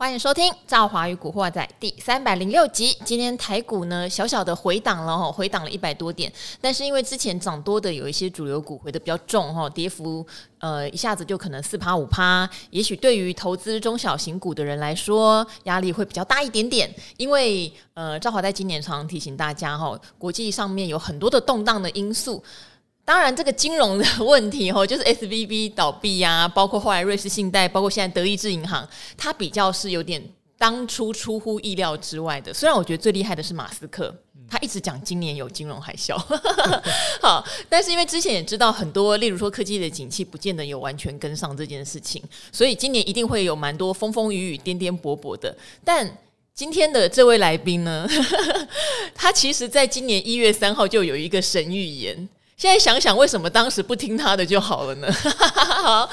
欢迎收听《赵华与古惑仔》第三百零六集。今天台股呢，小小的回档了哈，回档了一百多点。但是因为之前涨多的有一些主流股回的比较重哈，跌幅呃一下子就可能四趴五趴。也许对于投资中小型股的人来说，压力会比较大一点点。因为呃，赵华在今年常常提醒大家哈，国际上面有很多的动荡的因素。当然，这个金融的问题哦，就是 SVB 倒闭呀、啊，包括后来瑞士信贷，包括现在德意志银行，它比较是有点当初出乎意料之外的。虽然我觉得最厉害的是马斯克，他一直讲今年有金融海啸，好，但是因为之前也知道很多，例如说科技的景气不见得有完全跟上这件事情，所以今年一定会有蛮多风风雨雨、颠颠簸簸的。但今天的这位来宾呢，他其实在今年一月三号就有一个神预言。现在想想，为什么当时不听他的就好了呢？好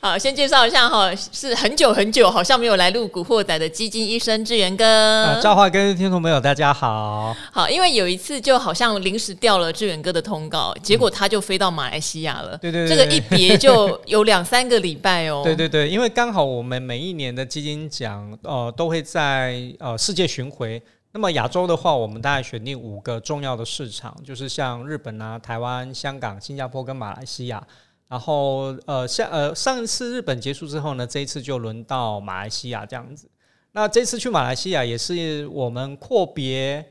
好，先介绍一下哈，是很久很久好像没有来录《古惑仔》的基金医生志源哥。啊，赵华跟听众朋友大家好。好，因为有一次就好像临时掉了志源哥的通告，结果他就飞到马来西亚了。对对对，这个一别就有两三个礼拜哦。对对对，因为刚好我们每一年的基金奖呃都会在呃世界巡回。那么亚洲的话，我们大概选定五个重要的市场，就是像日本啊、台湾、香港、新加坡跟马来西亚。然后呃，像呃上一次日本结束之后呢，这一次就轮到马来西亚这样子。那这次去马来西亚也是我们阔别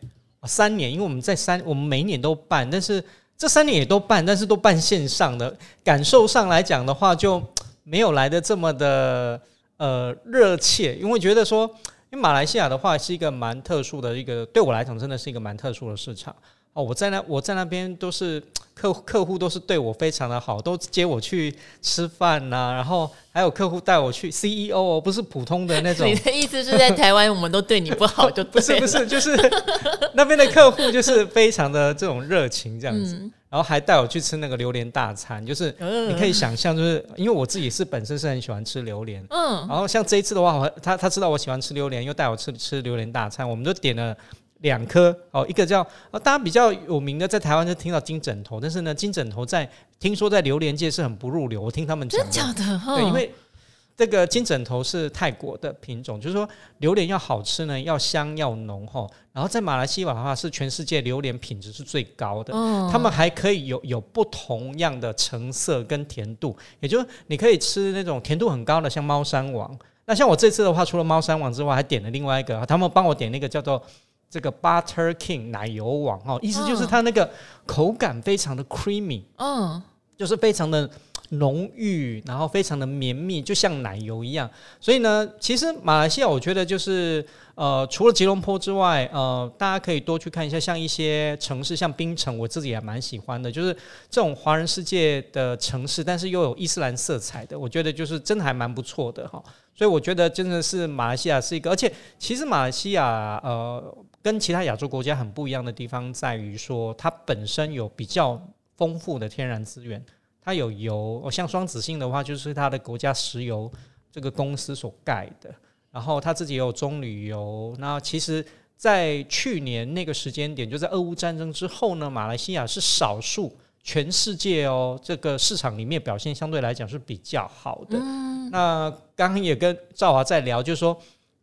三年，因为我们在三我们每一年都办，但是这三年也都办，但是都办线上的。感受上来讲的话，就没有来的这么的呃热切，因为觉得说。因为马来西亚的话是一个蛮特殊的一个，对我来讲真的是一个蛮特殊的市场哦。我在那我在那边都是 客客户都是对我非常的好，都接我去吃饭呐、啊，然后还有客户带我去 CEO 哦，不是普通的那种。你的意思是在台湾我们都对你不好就 不是不是，就是 那边的客户就是非常的这种热情这样子。嗯然后还带我去吃那个榴莲大餐，就是你可以想象，就是因为我自己是本身是很喜欢吃榴莲，嗯，然后像这一次的话，他他知道我喜欢吃榴莲，又带我吃吃榴莲大餐，我们就点了两颗哦，一个叫大家比较有名的，在台湾就听到金枕头，但是呢，金枕头在听说在榴莲界是很不入流，我听他们讲的，真的假的？对，因为。这个金枕头是泰国的品种，就是说榴莲要好吃呢，要香要浓哈。然后在马来西亚的话，是全世界榴莲品质是最高的。哦，他们还可以有有不同样的成色跟甜度，也就是你可以吃那种甜度很高的，像猫山王。那像我这次的话，除了猫山王之外，还点了另外一个，他们帮我点那个叫做这个 Butter King 奶油王哈，意思就是它那个口感非常的 creamy，嗯，就是非常的。浓郁，然后非常的绵密，就像奶油一样。所以呢，其实马来西亚，我觉得就是呃，除了吉隆坡之外，呃，大家可以多去看一下，像一些城市，像槟城，我自己也蛮喜欢的，就是这种华人世界的城市，但是又有伊斯兰色彩的，我觉得就是真的还蛮不错的哈。所以我觉得真的是马来西亚是一个，而且其实马来西亚呃，跟其他亚洲国家很不一样的地方在于说，它本身有比较丰富的天然资源。它有油哦，像双子星的话，就是它的国家石油这个公司所盖的。然后它自己也有棕榈油。那其实，在去年那个时间点，就在俄乌战争之后呢，马来西亚是少数全世界哦这个市场里面表现相对来讲是比较好的。嗯、那刚刚也跟赵华在聊，就是说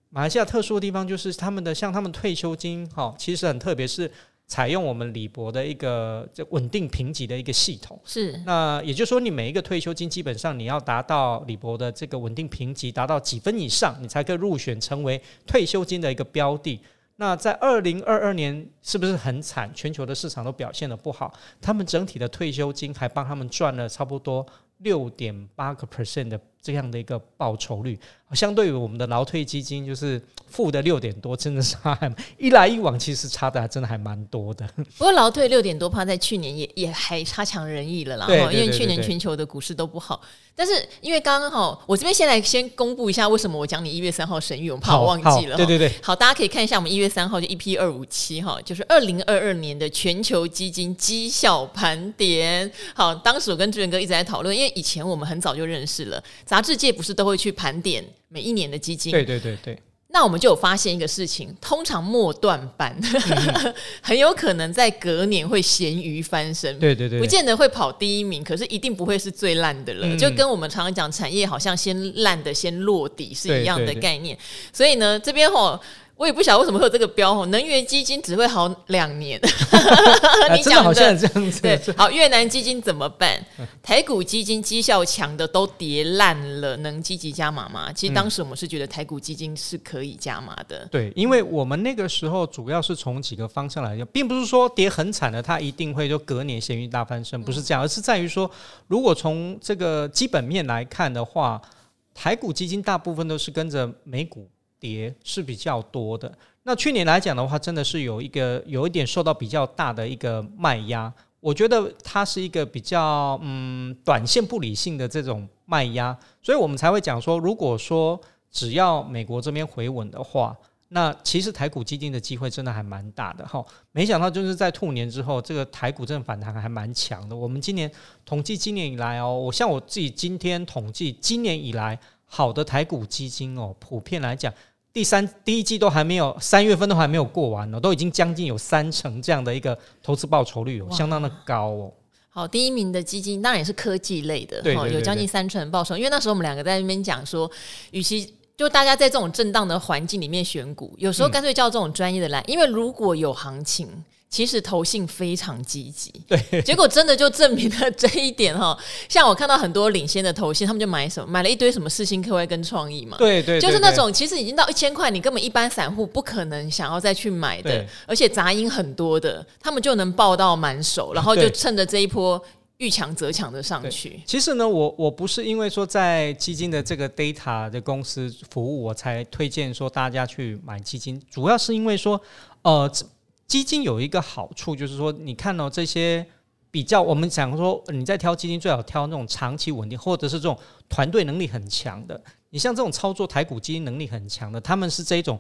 马来西亚特殊的地方就是他们的像他们退休金哈，其实很特别是。采用我们李博的一个这稳定评级的一个系统，是那也就是说，你每一个退休金基本上你要达到李博的这个稳定评级达到几分以上，你才可以入选成为退休金的一个标的。那在二零二二年是不是很惨？全球的市场都表现得不好，他们整体的退休金还帮他们赚了差不多六点八个 percent 的这样的一个报酬率。相对于我们的劳退基金，就是负的六点多，真的是还一来一往，其实差的还真的还蛮多的。不过劳退六点多，怕在去年也 也还差强人意了啦。对，因为去年全球的股市都不好。但是因为刚刚好，我这边先来先公布一下，为什么我讲你一月三号神谕，我怕我忘记了。对对对，好，大家可以看一下我们一月三号就一 P 二五七哈，就是二零二二年的全球基金绩效盘点。好，当时我跟志远哥一直在讨论，因为以前我们很早就认识了，杂志界不是都会去盘点。每一年的基金，对对对对。那我们就有发现一个事情，通常末段班、嗯、很有可能在隔年会咸鱼翻身。对对对，不见得会跑第一名，可是一定不会是最烂的了。嗯、就跟我们常常讲，产业好像先烂的先落底是一样的概念。所以呢，这边吼。我也不晓得为什么会有这个标哦，能源基金只会好两年。你讲的好像这样子。对，好，越南基金怎么办？台股基金绩效强的都跌烂了，能积极加码吗？其实当时我们是觉得台股基金是可以加码的。对，因为我们那个时候主要是从几个方向来讲，并不是说跌很惨的，它一定会就隔年咸鱼大翻身，不是这样，而是在于说，如果从这个基本面来看的话，台股基金大部分都是跟着美股。跌是比较多的。那去年来讲的话，真的是有一个有一点受到比较大的一个卖压。我觉得它是一个比较嗯短线不理性的这种卖压，所以我们才会讲说，如果说只要美国这边回稳的话，那其实台股基金的机会真的还蛮大的哈。没想到就是在兔年之后，这个台股正反弹还蛮强的。我们今年统计今年以来哦，我像我自己今天统计今年以来好的台股基金哦，普遍来讲。第三第一季都还没有，三月份都还没有过完呢，都已经将近有三成这样的一个投资报酬率，哦，相当的高哦。好，第一名的基金当然也是科技类的，对，有将近三成报酬。因为那时候我们两个在那边讲说，与其就大家在这种震荡的环境里面选股，有时候干脆叫这种专业的来，嗯，因为如果有行情。其实投信非常积极，对，结果真的就证明了这一点哈。像我看到很多领先的投信，他们就买什么，买了一堆什么四星科威跟创意嘛，对对，就是那种其实已经到一千块，你根本一般散户不可能想要再去买的，而且杂音很多的，他们就能抱到满手，然后就趁着这一波遇强则强的上去。其实呢，我我不是因为说在基金的这个 data 的公司服务，我才推荐说大家去买基金，主要是因为说呃。基金有一个好处，就是说，你看到这些比较，我们讲说，你在挑基金最好挑那种长期稳定，或者是这种团队能力很强的。你像这种操作台股基金能力很强的，他们是这种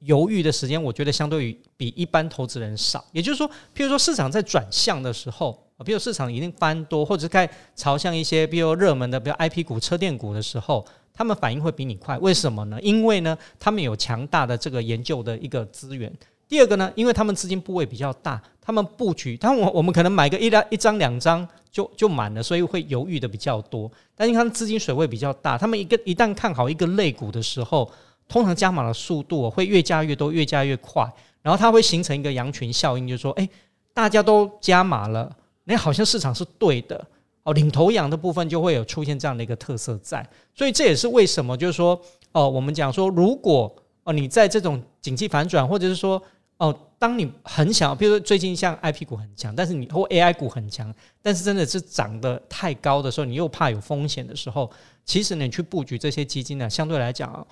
犹豫的时间，我觉得相对于比一般投资人少。也就是说，譬如说市场在转向的时候，比如市场已经翻多，或者是该朝向一些比如热门的，比如 IP 股、车电股的时候，他们反应会比你快。为什么呢？因为呢，他们有强大的这个研究的一个资源。第二个呢，因为他们资金部位比较大，他们布局，但我我们可能买个一两一张两张就就满了，所以会犹豫的比较多。但是他们资金水位比较大，他们一个一旦看好一个类股的时候，通常加码的速度会越加越多，越加越快，然后它会形成一个羊群效应，就是说，哎，大家都加码了，那好像市场是对的哦，领头羊的部分就会有出现这样的一个特色在。所以这也是为什么，就是说，哦，我们讲说，如果哦你在这种景气反转，或者是说哦，当你很想，比如说最近像 IP 股很强，但是你或 AI 股很强，但是真的是涨得太高的时候，你又怕有风险的时候，其实你去布局这些基金呢，相对来讲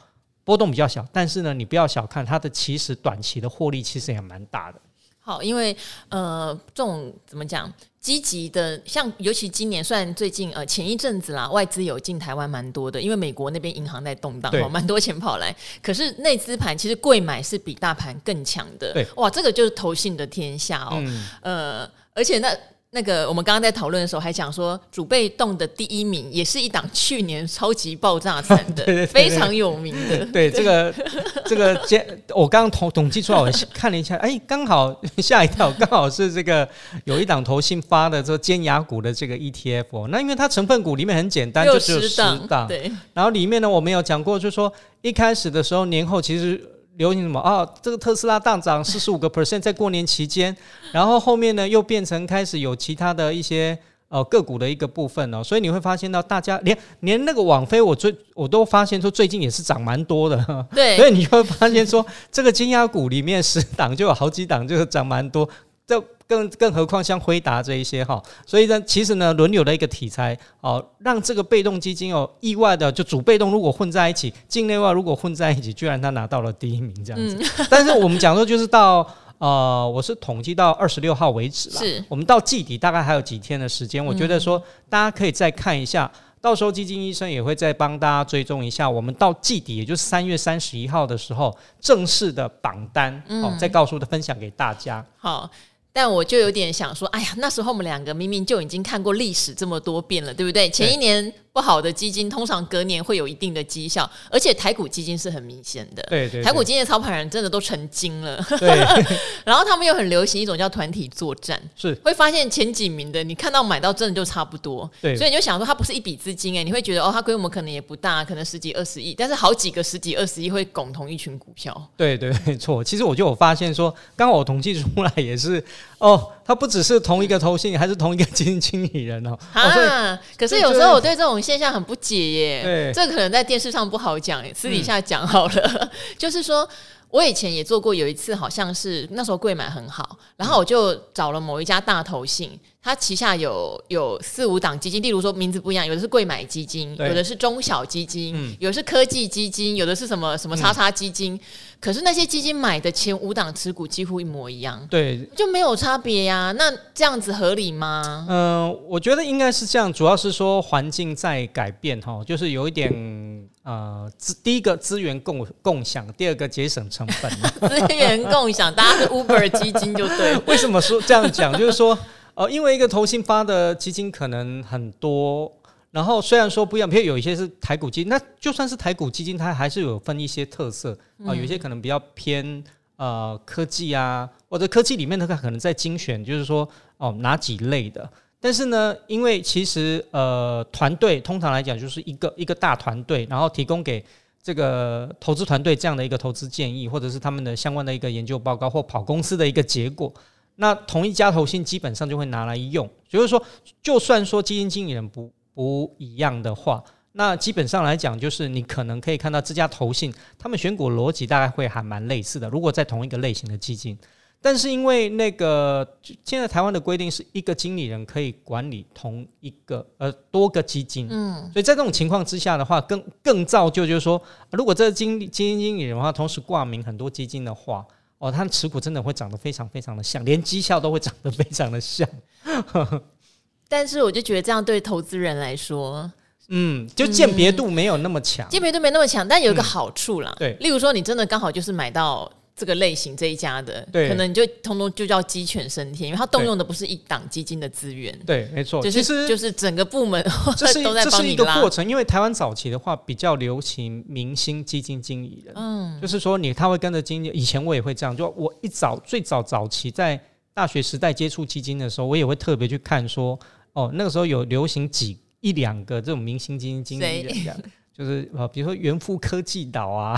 波动比较小，但是呢，你不要小看它的，其实短期的获利其实也蛮大的。好，因为呃，这种怎么讲，积极的，像尤其今年，虽然最近呃前一阵子啦，外资有进台湾蛮多的，因为美国那边银行在动荡，哦，蛮多钱跑来。可是内资盘其实贵买是比大盘更强的，对，哇，这个就是投信的天下哦，嗯、呃，而且那。那个，我们刚刚在讨论的时候还讲说，主被动的第一名也是一档去年超级爆炸惨的，对对对对非常有名的。对，对这个这个，我刚刚统统计出来，我看了一下，哎，刚好吓一跳，刚好是这个有一档投信发的这个尖牙股的这个 ETF 哦。那因为它成分股里面很简单，就只有十档，对。然后里面呢，我们有讲过，就是说一开始的时候，年后其实。流行什么？啊？这个特斯拉大涨四十五个 percent，在过年期间，然后后面呢又变成开始有其他的一些呃个股的一个部分哦，所以你会发现到大家连连那个网飞，我最我都发现说最近也是涨蛮多的，对，所以你就会发现说这个金鸭股里面十档就有好几档就是涨蛮多，这。更更何况像辉达这一些哈，所以呢，其实呢，轮流的一个题材哦，让这个被动基金哦，意外的就主被动如果混在一起，境内外如果混在一起，居然他拿到了第一名这样子。嗯、但是我们讲说，就是到呃，我是统计到二十六号为止了，是我们到季底大概还有几天的时间，我觉得说大家可以再看一下，到时候基金医生也会再帮大家追踪一下，我们到季底，也就是三月三十一号的时候，正式的榜单哦，再告诉的分享给大家。好。但我就有点想说，哎呀，那时候我们两个明明就已经看过历史这么多遍了，对不对？前一年不好的基金，通常隔年会有一定的绩效，而且台股基金是很明显的。对，对对，台股基金的操盘人真的都成精了。对，然后他们又很流行一种叫团体作战，是会发现前几名的，你看到买到真的就差不多。对，所以你就想说，它不是一笔资金哎，你会觉得哦，它规模可能也不大，可能十几二十亿，但是好几个十几二十亿会拱同一群股票。对对没错。其实我就有发现说，刚好我统计出来也是哦，他不只是同一个投信，还是同一个基金经理人哦。啊，可是有时候我对这种。现象很不解耶，对，这可能在电视上不好讲，私底下讲好了。嗯、就是说我以前也做过，有一次好像是那时候贵买很好，然后我就找了某一家大投信。它旗下有有四五档基金，例如说名字不一样，有的是贵买基金，有的是中小基金，嗯、有的是科技基金，有的是什么什么叉叉基金。嗯、可是那些基金买的前五档持股几乎一模一样，对，就没有差别呀。那这样子合理吗？嗯、呃，我觉得应该是这样，主要是说环境在改变哈，就是有一点呃，第一个资源共共享，第二个节省成本。资源共享，大家是 Uber 基金就对了。为什么说这样讲？就是说。呃，因为一个投信发的基金可能很多，然后虽然说不一样，比如有一些是台股基金，那就算是台股基金，它还是有分一些特色啊、呃，有些可能比较偏呃科技啊，或者科技里面它可能在精选，就是说哦哪几类的。但是呢，因为其实呃团队通常来讲就是一个一个大团队，然后提供给这个投资团队这样的一个投资建议，或者是他们的相关的一个研究报告或跑公司的一个结果。那同一家投信基本上就会拿来用，就是说，就算说基金经理人不不一样的话，那基本上来讲，就是你可能可以看到这家投信他们选股逻辑大概会还蛮类似的。如果在同一个类型的基金，但是因为那个现在台湾的规定是一个经理人可以管理同一个呃多个基金，嗯，所以在这种情况之下的话，更更造就就是说，如果这个经理基金经理人的话同时挂名很多基金的话。哦，他的持股真的会长得非常非常的像，连绩效都会长得非常的像。但是我就觉得这样对投资人来说，嗯，就鉴别度没有那么强，鉴别度没那么强，但有一个好处啦。嗯、对，例如说你真的刚好就是买到。这个类型这一家的，对，可能你就通通就叫鸡犬升天，因为它动用的不是一档基金的资源，对，没错，就是、就是整个部门 这是。这是一个过程，因为台湾早期的话比较流行明星基金经理人，嗯，就是说你他会跟着经理，以前我也会这样，就我一早最早早期在大学时代接触基金的时候，我也会特别去看说，哦，那个时候有流行几一两个这种明星基金经理人这样。就是啊，比如说元富科技岛啊，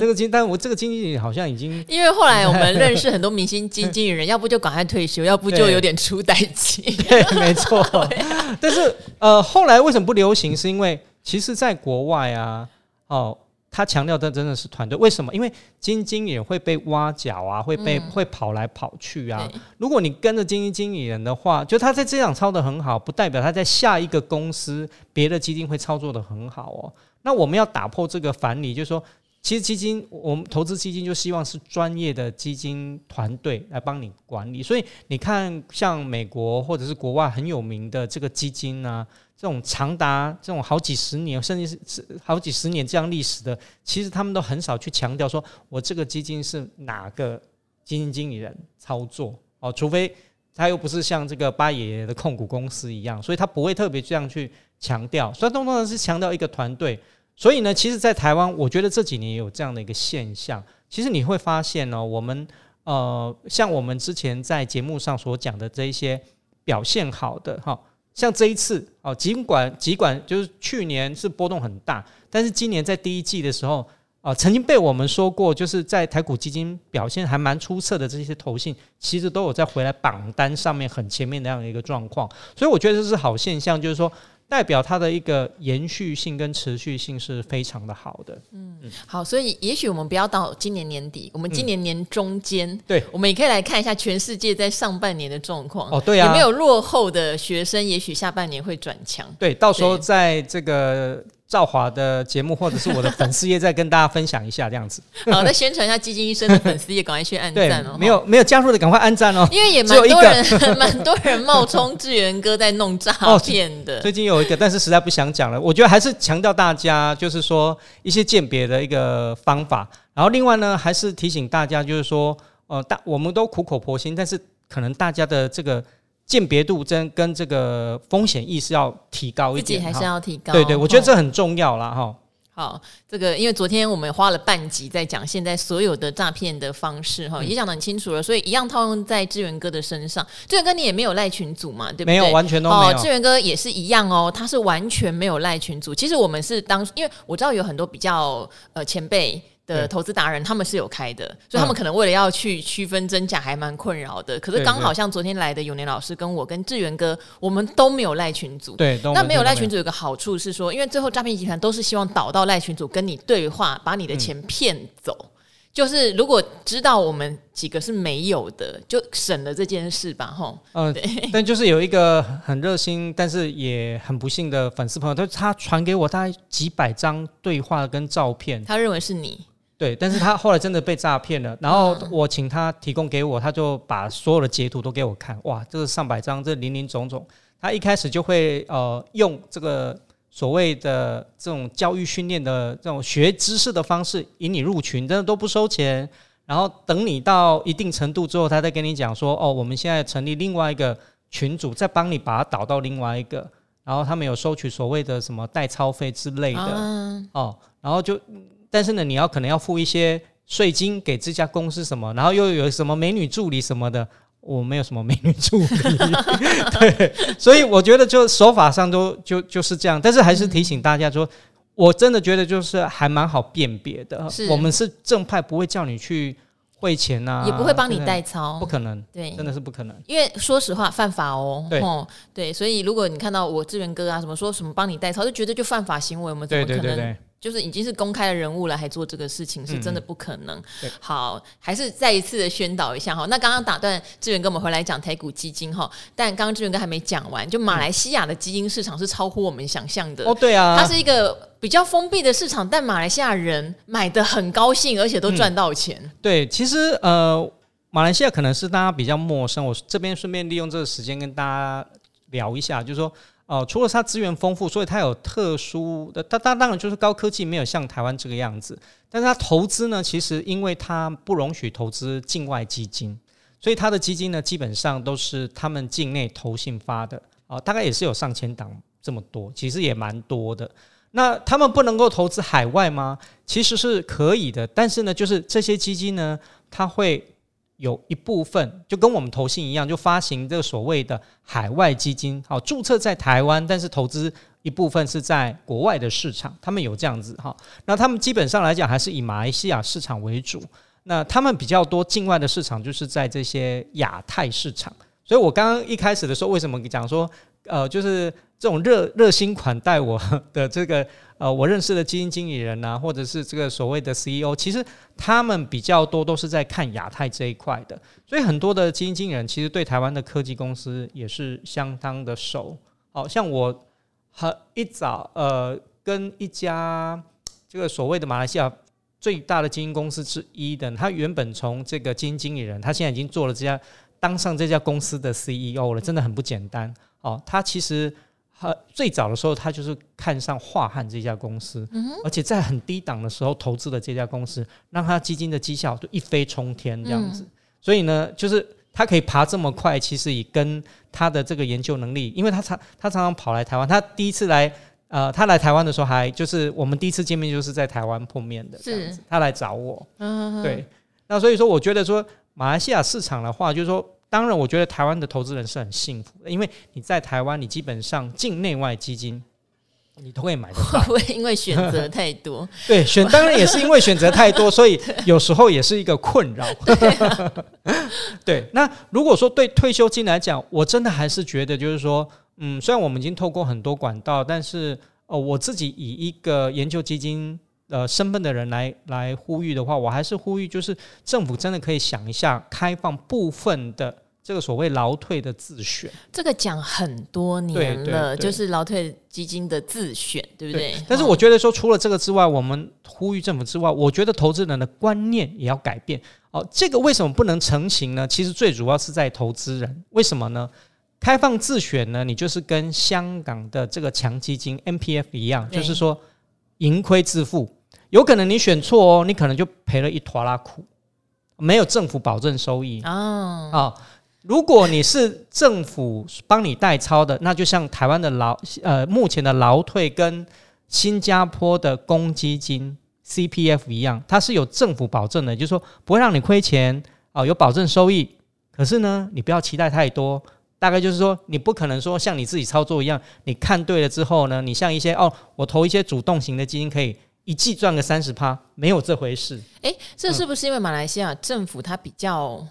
这个经，但我这个经纪人好像已经，因为后来我们认识很多明星 经纪人，要不就赶快退休，要不就有点出代志。对，没错。但是呃，后来为什么不流行？是因为其实在国外啊，哦。他强调的真的是团队，为什么？因为基金经理人会被挖角啊，会被、嗯、会跑来跑去啊。如果你跟着基金经理人的话，就他在这场操的很好，不代表他在下一个公司别的基金会操作的很好哦。那我们要打破这个反理，就是说，其实基金我们投资基金就希望是专业的基金团队来帮你管理。所以你看，像美国或者是国外很有名的这个基金啊。这种长达这种好几十年，甚至是好几十年这样历史的，其实他们都很少去强调说，我这个基金是哪个基金经理人操作哦，除非他又不是像这个巴爷爷的控股公司一样，所以他不会特别这样去强调，所以通常是强调一个团队。所以呢，其实，在台湾，我觉得这几年也有这样的一个现象。其实你会发现呢，我们呃，像我们之前在节目上所讲的这一些表现好的哈。像这一次哦，尽管尽管就是去年是波动很大，但是今年在第一季的时候啊，曾经被我们说过，就是在台股基金表现还蛮出色的这些投信，其实都有在回来榜单上面很前面那样的一个状况，所以我觉得这是好现象，就是说。代表它的一个延续性跟持续性是非常的好的。嗯，好，所以也许我们不要到今年年底，我们今年年中间，嗯、对，我们也可以来看一下全世界在上半年的状况。哦，对啊，有没有落后的学生？也许下半年会转强。对，到时候在这个。赵华的节目，或者是我的粉丝页，再跟大家分享一下这样子。好，再宣传一下基金医生的粉丝页，赶快去按赞哦。没有没有加入的，赶快按赞哦。因为也蛮多人，蛮多人冒充志源哥在弄诈骗的。最近有一个，但是实在不想讲了。我觉得还是强调大家，就是说一些鉴别的一个方法。然后另外呢，还是提醒大家，就是说，呃，大我们都苦口婆心，但是可能大家的这个。鉴别度真跟这个风险意识要提高一点，自己还是要提高。对对，我觉得这很重要啦。哈。好，这个因为昨天我们花了半集在讲现在所有的诈骗的方式哈，也讲得很清楚了，所以一样套用在志远哥的身上。志远哥你也没有赖群组嘛，对不对？没有，完全都没有。志远哥也是一样哦，他是完全没有赖群组。其实我们是当，因为我知道有很多比较呃前辈。的投资达人他们是有开的，所以他们可能为了要去区分真假还蛮困扰的。可是刚好像昨天来的永年老师跟我跟志源哥，我们都没有赖群组。对，那没有赖群组有个好处是说，因为最后诈骗集团都是希望导到赖群组跟你对话，把你的钱骗走。嗯、就是如果知道我们几个是没有的，就省了这件事吧，吼。嗯，对。但就是有一个很热心，但是也很不幸的粉丝朋友，他他传给我大概几百张对话跟照片，他认为是你。对，但是他后来真的被诈骗了，然后我请他提供给我，他就把所有的截图都给我看，哇，这是上百张，这林林总总。他一开始就会呃用这个所谓的这种教育训练的这种学知识的方式引你入群，真的都不收钱。然后等你到一定程度之后，他再跟你讲说，哦，我们现在成立另外一个群组，再帮你把它导到另外一个，然后他们有收取所谓的什么代操费之类的，哦，然后就。但是呢，你要可能要付一些税金给这家公司什么，然后又有什么美女助理什么的，我没有什么美女助理，对，所以我觉得就手法上都就就是这样。但是还是提醒大家说，我真的觉得就是还蛮好辨别的。我们是正派，不会叫你去汇钱呐，也不会帮你代操，不可能，对，真的是不可能。因为说实话，犯法哦。对对，所以如果你看到我志源哥啊什么说什么帮你代操，就觉得就犯法行为，我们怎么可能？对对对对就是已经是公开的人物了，还做这个事情，是真的不可能。嗯、好，还是再一次的宣导一下哈。那刚刚打断志远跟我们回来讲台股基金哈，但刚刚志远哥还没讲完，就马来西亚的基金市场是超乎我们想象的。哦，对啊，它是一个比较封闭的市场，但马来西亚人买的很高兴，而且都赚到钱。嗯、对，其实呃，马来西亚可能是大家比较陌生，我这边顺便利用这个时间跟大家聊一下，就是说。哦、除了它资源丰富，所以它有特殊的，它它当然就是高科技，没有像台湾这个样子。但是它投资呢，其实因为它不容许投资境外基金，所以它的基金呢，基本上都是他们境内投信发的啊、大概也是有上千档这么多，其实也蛮多的。那他们不能够投资海外吗？其实是可以的，但是呢，就是这些基金呢，它会。有一部分就跟我们投信一样，就发行这个所谓的海外基金，好，注册在台湾，但是投资一部分是在国外的市场，他们有这样子哈。那他们基本上来讲还是以马来西亚市场为主，那他们比较多境外的市场就是在这些亚太市场。所以我刚刚一开始的时候，为什么讲说，呃，就是这种热热心款待我 的这个。呃，我认识的基金经理人呐、啊，或者是这个所谓的 CEO，其实他们比较多都是在看亚太这一块的，所以很多的基金经理人其实对台湾的科技公司也是相当的熟。好像我很一早呃跟一家这个所谓的马来西亚最大的基金公司之一的，他原本从这个基金经理人，他现在已经做了这家当上这家公司的 CEO 了，真的很不简单。哦，他其实。他最早的时候，他就是看上华汉这家公司，而且在很低档的时候投资了这家公司，让他基金的绩效就一飞冲天这样子。所以呢，就是他可以爬这么快，其实也跟他的这个研究能力，因为他常他常常跑来台湾，他第一次来呃，他来台湾的时候还就是我们第一次见面就是在台湾碰面的这样子，他来找我，嗯对，那所以说我觉得说马来西亚市场的话，就是说。当然，我觉得台湾的投资人是很幸福的，因为你在台湾，你基本上境内外基金你都会买得到。会不会因为选择太多？对，选当然也是因为选择太多，所以有时候也是一个困扰。对，啊、对，那如果说对退休金来讲，我真的还是觉得就是说，嗯，虽然我们已经透过很多管道，但是哦，我自己以一个研究基金。呃，身份的人来来呼吁的话，我还是呼吁，就是政府真的可以想一下，开放部分的这个所谓劳退的自选。这个讲很多年了，对对对，就是劳退基金的自选，对不对？对，但是我觉得说，除了这个之外，我们呼吁政府之外，我觉得投资人的观念也要改变。哦，这个为什么不能成型呢？其实最主要是在投资人。为什么呢？开放自选呢？你就是跟香港的这个强基金 MPF 一样，就是说盈亏自负。有可能你选错哦，你可能就赔了一坨拉苦，没有政府保证收益啊啊！如果你是政府帮你代操的，那就像台湾的劳呃目前的劳退跟新加坡的公积金 CPF 一样，它是有政府保证的，就是说不会让你亏钱啊，有保证收益。可是呢，你不要期待太多，大概就是说你不可能说像你自己操作一样，你看对了之后呢，你像一些哦，我投一些主动型的基金可以一季赚个三十趴，没有这回事。诶，这是不是因为马来西亚政府它比较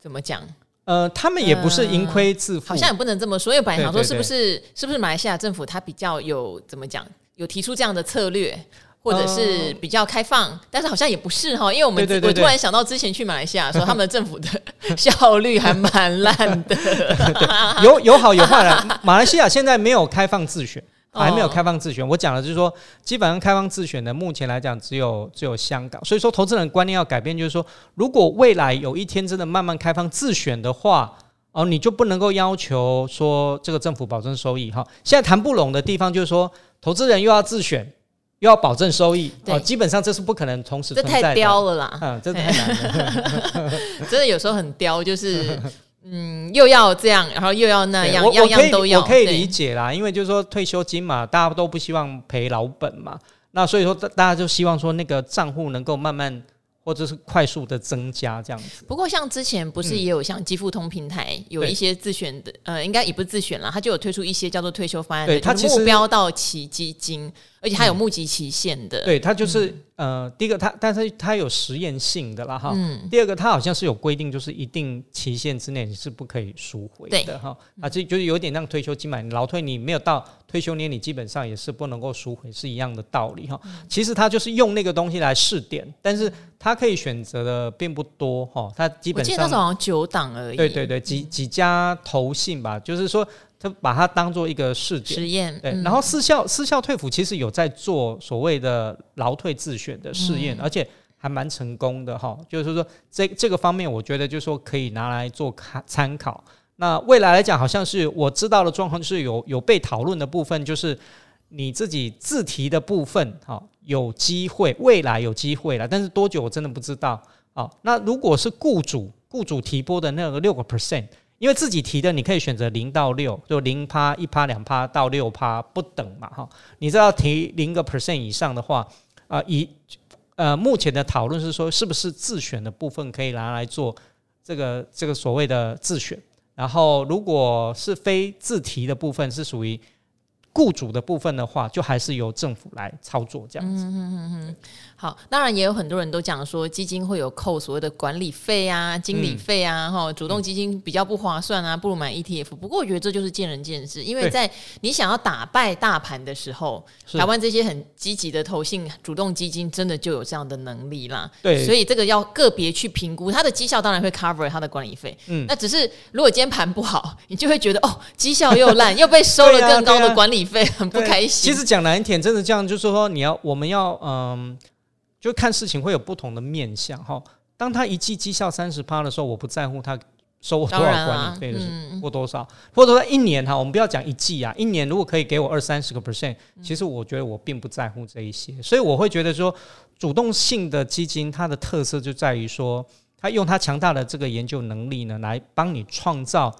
怎么讲？呃，他们也不是盈亏自负，呃，好像也不能这么说。因为本来想说，是不是是不是马来西亚政府它比较有怎么讲，有提出这样的策略，或者是比较开放？呃、但是好像也不是哈，因为我们我突然想到之前去马来西亚的时候，他们的政府的 效率还蛮烂的 有有好有坏的。马来西亚现在没有开放自选。还没有开放自选，我讲的就是说，基本上开放自选的，目前来讲只有只有香港。所以说，投资人观念要改变，就是说，如果未来有一天真的慢慢开放自选的话，哦，你就不能够要求说这个政府保证收益哈。现在谈不拢的地方就是说，投资人又要自选，又要保证收益，哦，基本上这是不可能同时存在的。这太刁了啦，嗯，这太难了，真的有时候很刁，就是。嗯，又要这样，然后又要那样，我样样都要。我可以理解啦，因为就是说退休金嘛，大家都不希望赔老本嘛，那所以说大大家就希望说那个账户能够慢慢。或者是快速的增加这样子。不过像之前不是也有像基富通平台有一些自选的，呃，应该也不是自选啦，它就有推出一些叫做退休方案，对，它目标到期基金，而且它有募集期限的。对，它就是呃，第一个它，但是它有实验性的啦哈。嗯。第二个，它好像是有规定，就是一定期限之内你是不可以赎回的哈。啊，这就是有点像退休金嘛，你劳退你没有到退休年龄，基本上也是不能够赎回，是一样的道理哈。其实它就是用那个东西来试点，但是它。可以选择的并不多哈，它基本上好像九档而已。对对对，几几家投信吧，就是说他把它当做一个试实验。对，然后私校私校退辅其实有在做所谓的劳退自选的试验，而且还蛮成功的哈。就是说这这个方面，我觉得就是说可以拿来做参考。那未来来讲，好像是我知道的状况，就是有有被讨论的部分，就是。你自己自提的部分，哈，有机会，未来有机会了，但是多久我真的不知道。好，那如果是雇主雇主提拨的那个六个 percent，因为自己提的，你可以选择零到六，就零趴、一趴、两趴到六趴不等嘛，哈。你知道提零个 percent 以上的话，啊，以呃目前的讨论是说，是不是自选的部分可以拿来做这个这个所谓的自选？然后如果是非自提的部分，是属于。雇主的部分的话，就还是由政府来操作这样子。嗯嗯嗯。好，当然也有很多人都讲说，基金会有扣所谓的管理费啊、经理费啊，哈、嗯，主动基金比较不划算啊，不如买 ETF。不过我觉得这就是见仁见智，因为在你想要打败大盘的时候，台湾这些很积极的投信主动基金真的就有这样的能力啦。对，所以这个要个别去评估，它的绩效当然会 cover 它的管理费。嗯，那只是如果今天盘不好，你就会觉得哦，绩效又烂，又被收了更高的管理费。很不开心。其实讲难听，真的这样，就是说你要，我们要，嗯，就看事情会有不同的面向哈。当他一季绩效三十趴的时候，我不在乎他收我多少管理费的是或多少，或者说一年哈，我们不要讲一季啊，一年如果可以给我二三十个 percent，其实我觉得我并不在乎这一些。所以我会觉得说，主动性的基金它的特色就在于说，它用它强大的这个研究能力呢，来帮你创造。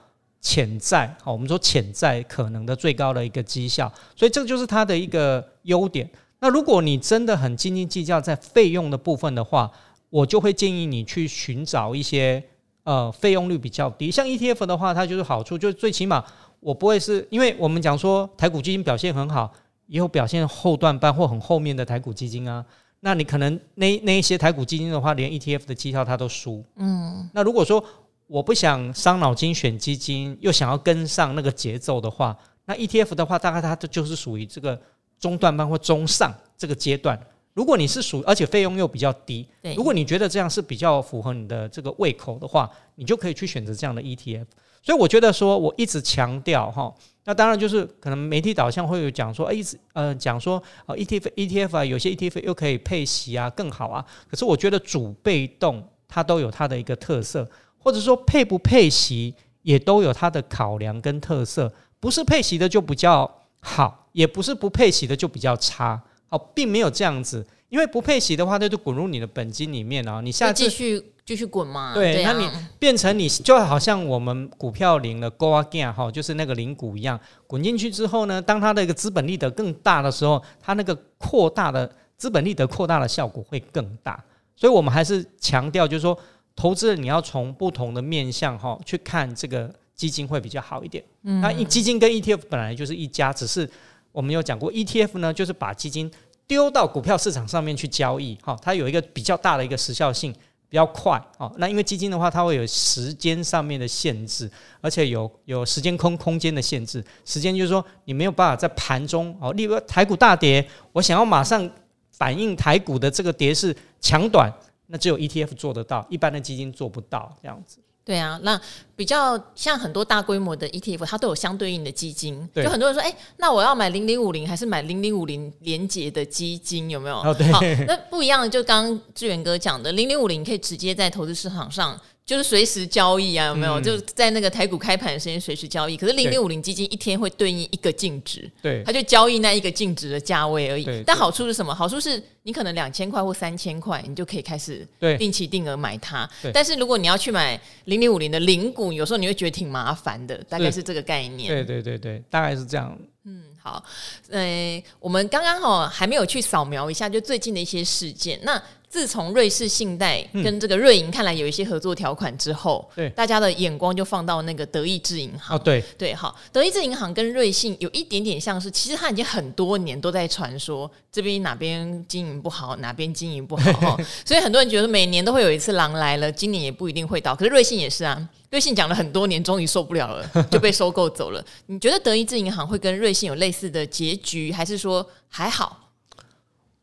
潜在，好，我们说潜在可能的最高的一个绩效，所以这就是它的一个优点。那如果你真的很斤斤计较在费用的部分的话，我就会建议你去寻找一些呃费用率比较低，像 ETF 的话，它就是好处，就是最起码我不会是因为我们讲说台股基金表现很好，也有表现后段班或很后面的台股基金啊，那你可能那那一些台股基金的话，连 ETF 的绩效它都输。嗯，那如果说我不想伤脑筋选基金，又想要跟上那个节奏的话，那 ETF 的话，大概它就是属于这个中段班或中上这个阶段。如果你是属，而且费用又比较低，如果你觉得这样是比较符合你的这个胃口的话，你就可以去选择这样的 ETF。所以我觉得说，我一直强调哈，那当然就是可能媒体导向会有讲说，一直呃讲说啊 ETF ETF 啊，有些 ETF 又可以配息啊更好啊。可是我觉得主被动它都有它的一个特色。或者说配不配息也都有它的考量跟特色，不是配息的就比较好，也不是不配息的就比较差，好，并没有这样子。因为不配息的话，那就滚入你的本金里面啊。你下次继续继续滚嘛？对，对啊、那你变成你就好像我们股票领了 Go Again 哈，就是那个领股一样，滚进去之后呢，当它的一个资本利得更大的时候，它那个扩大的资本利得扩大的效果会更大。所以我们还是强调，就是说，投资人你要从不同的面向哈去看这个基金会比较好一点。嗯，那基金跟 ETF 本来就是一家，只是我们有讲过，ETF 呢就是把基金丢到股票市场上面去交易，哈，它有一个比较大的一个时效性，比较快，哦。那因为基金的话，它会有时间上面的限制，而且有有时间空空间的限制。时间就是说，你没有办法在盘中，哦，例如台股大跌，我想要马上反映台股的这个跌势强短，那只有 ETF 做得到，一般的基金做不到，这样子。对啊，那比较像很多大规模的 ETF，它都有相对应的基金。对就很多人说，哎，那我要买零零五零还是买零零五零连接的基金？有没有？哦，对。好，那不一样，就刚刚志远哥讲的，零零五零可以直接在投资市场上。就是随时交易啊，有没有？嗯、就在那个台股开盘的时间随时交易。可是零零五零基金一天会对应一个净值，对，它就交易那一个净值的价位而已。对，但好处是什么？好处是你可能两千块或三千块，你就可以开始定期定额买它。但是如果你要去买零零五零的零股，有时候你会觉得挺麻烦的，大概是这个概念。对对对对，大概是这样。嗯，好，呃，我们刚刚哈还没有去扫描一下，就最近的一些事件。那自从瑞士信贷跟这个瑞银看来有一些合作条款之后，对、嗯、大家的眼光就放到那个德意志银行。哦，对对，好，德意志银行跟瑞信有一点点像是，其实它已经很多年都在传说这边哪边经营不好，哪边经营不好，所以很多人觉得每年都会有一次狼来了，今年也不一定会到。可是瑞信也是啊，瑞信讲了很多年，终于受不了了，就被收购走了。你觉得德意志银行会跟瑞信有类似的结局，还是说还好？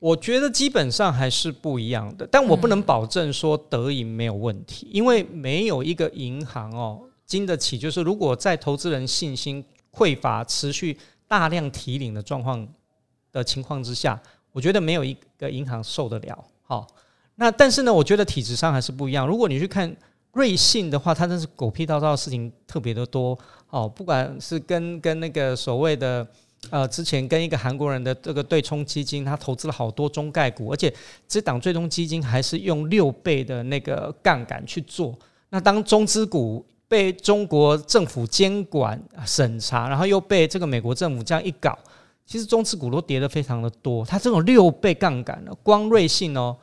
我觉得基本上还是不一样的，但我不能保证说德银没有问题，因为没有一个银行哦经得起，就是如果在投资人信心匮乏、持续大量提领的状况的情况之下，我觉得没有一个银行受得了。好，那但是呢，我觉得体制上还是不一样。如果你去看瑞信的话，它真是狗屁倒灶的事情特别的多哦，不管是跟跟那个所谓的。呃，之前跟一个韩国人的这个对冲基金，他投资了好多中概股，而且这档对冲基金还是用六倍的那个杠杆去做。那当中资股被中国政府监管审查，然后又被这个美国政府这样一搞，其实中资股都跌得非常的多。它这种六倍杠杆呢，光瑞信哦，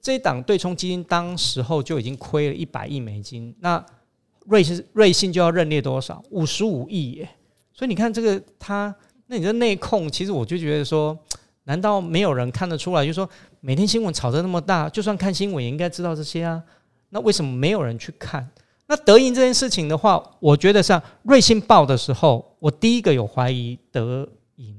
这档对冲基金当时候就已经亏了一百亿美金。那瑞信瑞信就要认列多少？五十五亿耶！所以你看这个它。那你的内控，其实我就觉得说，难道没有人看得出来？就是说，每天新闻炒得那么大，就算看新闻也应该知道这些啊。那为什么没有人去看？那德银这件事情的话，我觉得像瑞信报的时候，我第一个有怀疑德银，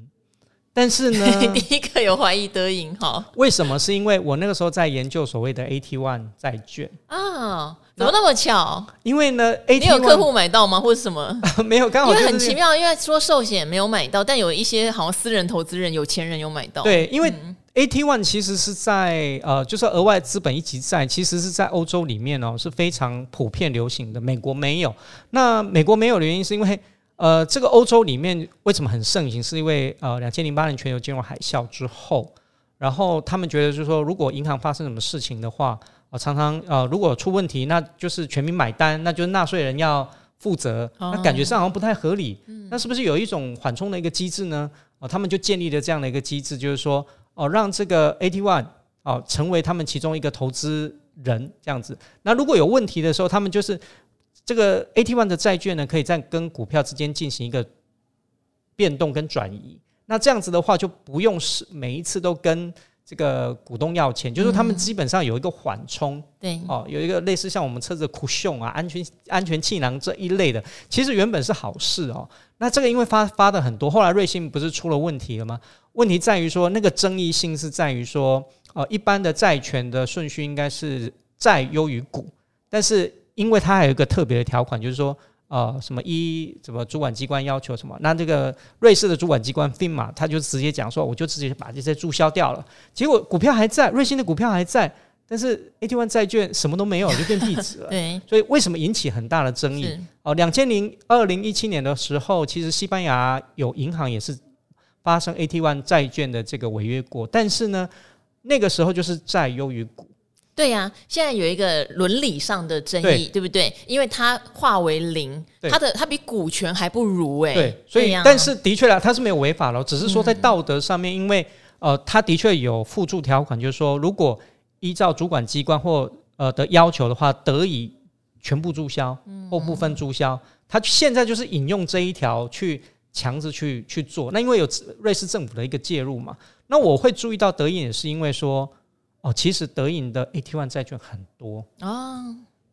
但是呢，第一个有怀疑德银哈？为什么？是因为我那个时候在研究所谓的 AT One 债券啊。怎么那么巧？因为呢，AT1，你有客户买到吗？或者什么？没有，刚好、就是、因为很奇妙，因为说寿险没有买到，但有一些好像私人投资人、有钱人有买到。对，因为 AT One 其实是在呃，就是额外资本一级债，其实是在欧洲里面哦是非常普遍流行的。美国没有，那美国没有的原因是因为呃，这个欧洲里面为什么很盛行？是因为呃，两千零八年全球金融海啸之后，然后他们觉得就是说，如果银行发生什么事情的话。啊，常常呃，如果出问题，那就是全民买单，那就是纳税人要负责，那感觉上好像不太合理。那是不是有一种缓冲的一个机制呢？哦，他们就建立了这样的一个机制，就是说，哦，让这个 AT One 哦成为他们其中一个投资人这样子。那如果有问题的时候，他们就是这个 AT One 的债券呢，可以在跟股票之间进行一个变动跟转移。那这样子的话，就不用是每一次都跟。这个股东要钱，就是他们基本上有一个缓冲，嗯、对哦，有一个类似像我们车子的 cushion 啊，安全安全气囊这一类的，其实原本是好事哦。那这个因为发发的很多，后来瑞信不是出了问题了吗？问题在于说那个争议性是在于说，呃，一般的债权的顺序应该是债优于股，但是因为它还有一个特别的条款，就是说。呃，什么一什么主管机关要求什么？那这个瑞士的主管机关 FINMA 他就直接讲说，我就直接把这些注销掉了。结果股票还在，瑞信的股票还在，但是 AT1 债券什么都没有，就变壁纸了。对，所以为什么引起很大的争议？哦，两千零二零一七年的时候，其实西班牙有银行也是发生 AT1 债券的这个违约过，但是呢，那个时候就是债优于股。对呀、啊，现在有一个伦理上的争议，对，对不对？因为它化为零，它的它比股权还不如哎。对，所以、啊、但是的确啦，它是没有违法了，只是说在道德上面，嗯、因为呃，它的确有附注条款，就是说如果依照主管机关或呃的要求的话，得以全部注销或部分注销。他现在就是引用这一条去强制去去做。那因为有瑞士政府的一个介入嘛，那我会注意到得意也是因为说。哦，其实德银的 AT1 债券很多啊，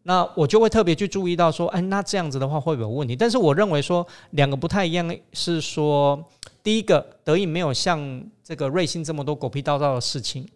那我就会特别去注意到说，哎，那这样子的话会不会有问题？但是我认为说两个不太一样，是说第一个德银没有像这个瑞信这么多狗屁叨叨的事情，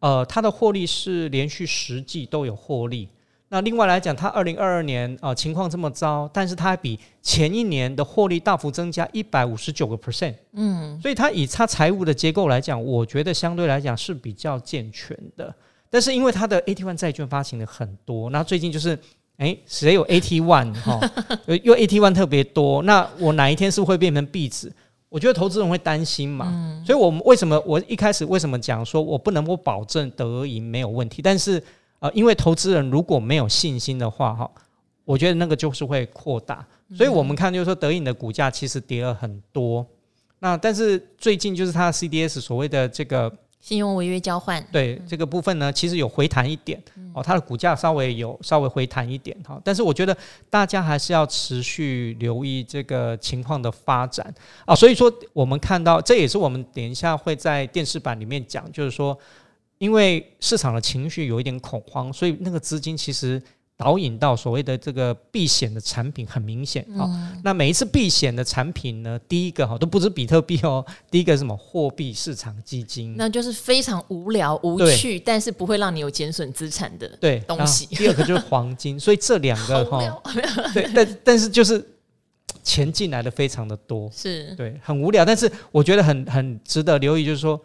呃，它的获利是连续十季都有获利。那另外来讲，它二零二二年啊、呃、情况这么糟，但是它比前一年的获利大幅增加一百五十九个 percent，嗯，所以它以它财务的结构来讲，我觉得相对来讲是比较健全的。但是因为它的 AT One 债券发行的很多，那最近就是诶，谁有 AT One 哈，又 AT One 特别多，那我哪一天是会变成币纸？我觉得投资人会担心嘛，嗯、所以我们为什么我一开始为什么讲说我不能够保证德银没有问题，但是。呃，因为投资人如果没有信心的话，哈，我觉得那个就是会扩大。所以我们看，就是说德银的股价其实跌了很多。那但是最近就是它的 CDS 所谓的这个信用违约交换，对这个部分呢，其实有回弹一点哦，它的股价稍微有稍微回弹一点哈。但是我觉得大家还是要持续留意这个情况的发展啊。所以说我们看到，这也是我们等一下会在电视版里面讲，就是说。因为市场的情绪有一点恐慌，所以那个资金其实导引到所谓的这个避险的产品很明显啊。嗯、那每一次避险的产品呢，第一个哈都不是比特币哦，第一个是什么货币市场基金，那就是非常无聊无趣，但是不会让你有减损资产的对东西。第二个就是黄金，所以这两个 哈，对，但但是就是钱进来的非常的多，是对，很无聊，但是我觉得很很值得留意，就是说。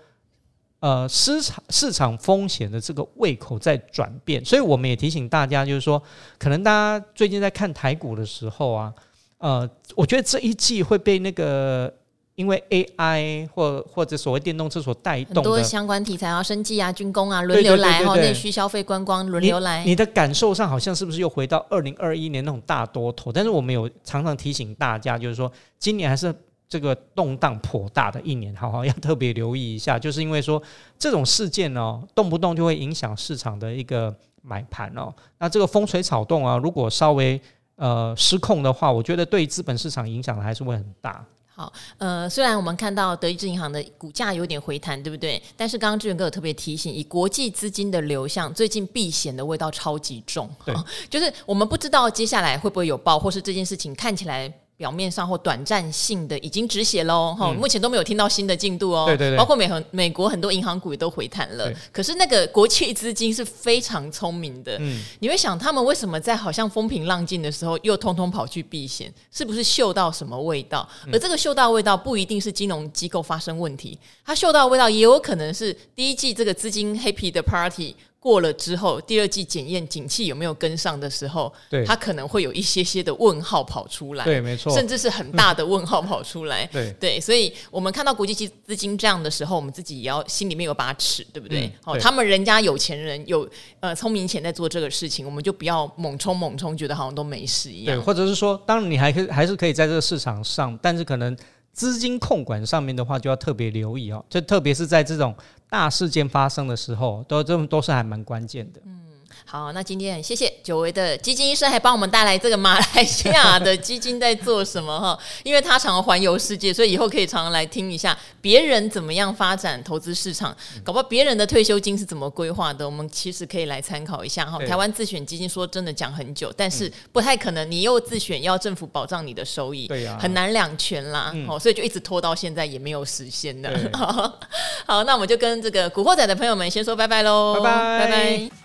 呃，市场市场风险的这个胃口在转变，所以我们也提醒大家，就是说，可能大家最近在看台股的时候啊，呃，我觉得这一季会被那个因为 AI 或或者所谓电动车所带动很多相关题材啊，生技啊、军工啊轮流来哈，内需消费观光轮流来。你的感受上好像是不是又回到二零二一年那种大多头？但是我们有常常提醒大家，就是说，今年还是。这个动荡颇大的一年，好好 要特别留意一下，就是因为说这种事件呢、哦，动不动就会影响市场的一个买盘哦。那这个风吹草动啊，如果稍微呃失控的话，我觉得对资本市场影响还是会很大。好，呃，虽然我们看到德意志银行的股价有点回弹，对不对？但是刚刚志远哥有特别提醒，以国际资金的流向，最近避险的味道超级重。对，就是我们不知道接下来会不会有爆，或是这件事情看起来。表面上或短暂性的已经止血喽，哈、嗯，目前都没有听到新的进度哦。对对对，包括美很美国很多银行股也都回弹了。可是那个国际资金是非常聪明的，嗯，你会想他们为什么在好像风平浪静的时候又通通跑去避险？是不是嗅到什么味道？嗯、而这个嗅到味道不一定是金融机构发生问题，它嗅到味道也有可能是第一季这个资金 happy 的 party。过了之后，第二季检验景气有没有跟上的时候，对，它可能会有一些些的问号跑出来，对，没错，甚至是很大的问号跑出来，对。对，所以我们看到国际资资金这样的时候，我们自己也要心里面有把尺，对不对？好、嗯，他们人家有钱人有呃聪明钱在做这个事情，我们就不要猛冲猛冲，觉得好像都没事一样，对，或者是说，当然你还可以还是可以在这个市场上，但是可能。资金控管上面的话，就要特别留意哦，这特别是在这种大事件发生的时候，都这都是还蛮关键的。嗯。好，那今天谢谢久违的基金医生，还帮我们带来这个马来西亚的基金在做什么哈？因为他常环游世界，所以以后可以常常来听一下别人怎么样发展投资市场，搞不好别人的退休金是怎么规划的，我们其实可以来参考一下哈。台湾自选基金说真的讲很久，但是不太可能，你又自选要政府保障你的收益，对呀、啊，很难两全啦。哦、嗯，所以就一直拖到现在也没有实现的。好，那我们就跟这个古惑仔的朋友们先说拜拜喽，拜拜拜拜。